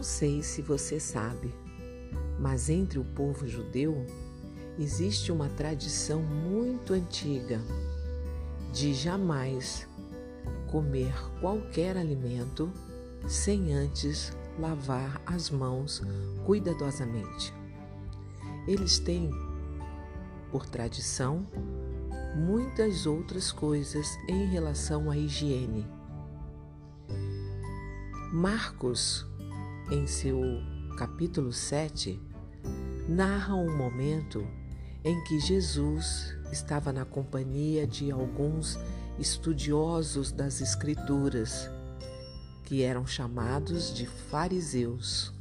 não sei se você sabe, mas entre o povo judeu existe uma tradição muito antiga de jamais comer qualquer alimento sem antes lavar as mãos cuidadosamente. Eles têm, por tradição, muitas outras coisas em relação à higiene. Marcos, em seu capítulo 7, narra um momento em que Jesus estava na companhia de alguns estudiosos das Escrituras, que eram chamados de fariseus.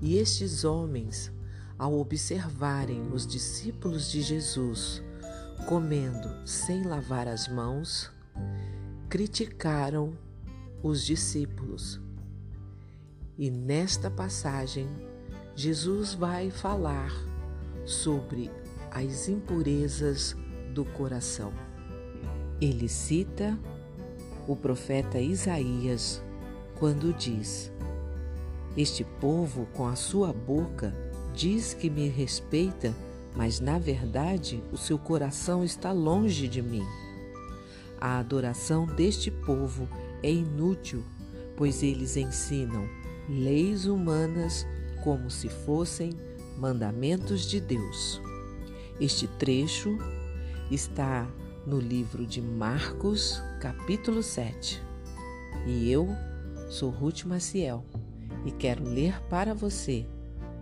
E estes homens, ao observarem os discípulos de Jesus comendo sem lavar as mãos, criticaram os discípulos. E nesta passagem, Jesus vai falar sobre as impurezas do coração. Ele cita o profeta Isaías quando diz: Este povo com a sua boca diz que me respeita, mas na verdade o seu coração está longe de mim. A adoração deste povo é inútil, pois eles ensinam leis humanas como se fossem mandamentos de Deus. Este trecho está no livro de Marcos, capítulo 7. E eu sou Ruth Maciel e quero ler para você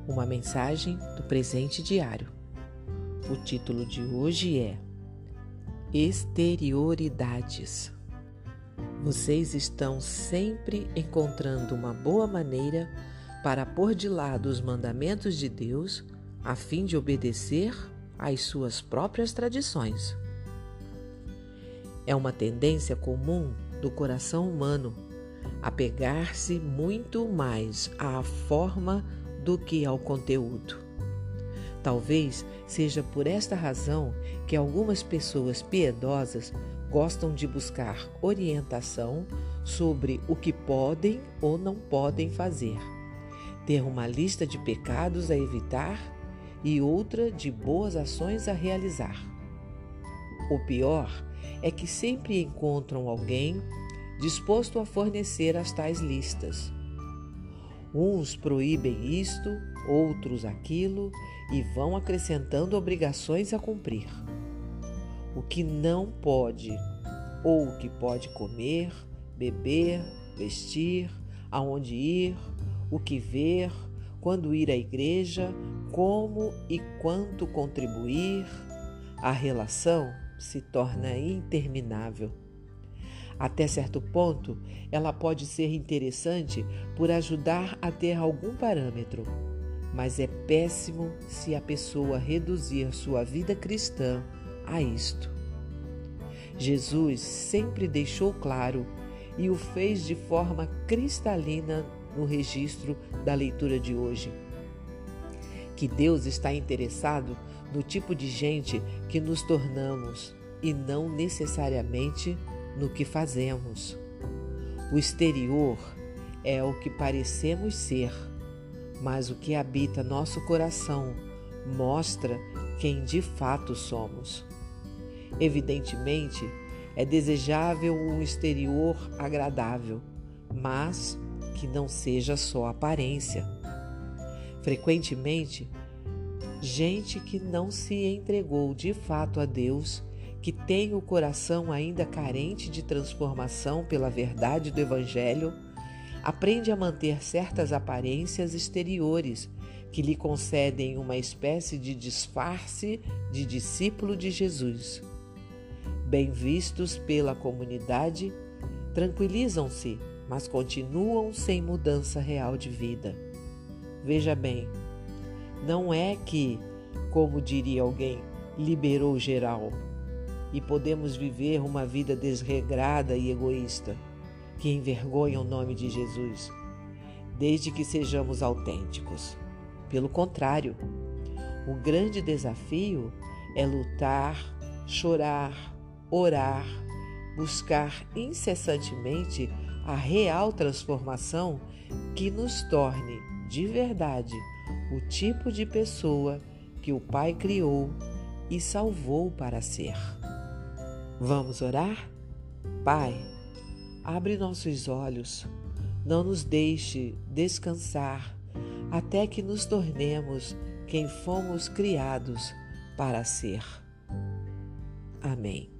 uma mensagem do presente diário. O título de hoje é Exterioridades. Vocês estão sempre encontrando uma boa maneira para pôr de lado os mandamentos de Deus a fim de obedecer às suas próprias tradições. É uma tendência comum do coração humano apegar-se muito mais à forma do que ao conteúdo. Talvez seja por esta razão que algumas pessoas piedosas gostam de buscar orientação sobre o que podem ou não podem fazer ter uma lista de pecados a evitar e outra de boas ações a realizar. O pior é que sempre encontram alguém disposto a fornecer as tais listas. Uns proíbem isto, outros aquilo e vão acrescentando obrigações a cumprir. O que não pode, ou o que pode comer, beber, vestir, aonde ir, o que ver, quando ir à igreja, como e quanto contribuir, a relação se torna interminável. Até certo ponto, ela pode ser interessante por ajudar a ter algum parâmetro, mas é péssimo se a pessoa reduzir sua vida cristã a isto. Jesus sempre deixou claro e o fez de forma cristalina no registro da leitura de hoje. Que Deus está interessado no tipo de gente que nos tornamos e não necessariamente no que fazemos. O exterior é o que parecemos ser, mas o que habita nosso coração mostra quem de fato somos. Evidentemente, é desejável um exterior agradável, mas que não seja só aparência. Frequentemente, gente que não se entregou de fato a Deus, que tem o coração ainda carente de transformação pela verdade do Evangelho, aprende a manter certas aparências exteriores que lhe concedem uma espécie de disfarce de discípulo de Jesus. Bem vistos pela comunidade, tranquilizam-se mas continuam sem mudança real de vida. Veja bem, não é que, como diria alguém, liberou geral e podemos viver uma vida desregrada e egoísta que envergonha o nome de Jesus, desde que sejamos autênticos. Pelo contrário, o grande desafio é lutar, chorar, orar, buscar incessantemente a real transformação que nos torne de verdade o tipo de pessoa que o Pai criou e salvou para ser. Vamos orar? Pai, abre nossos olhos, não nos deixe descansar até que nos tornemos quem fomos criados para ser. Amém.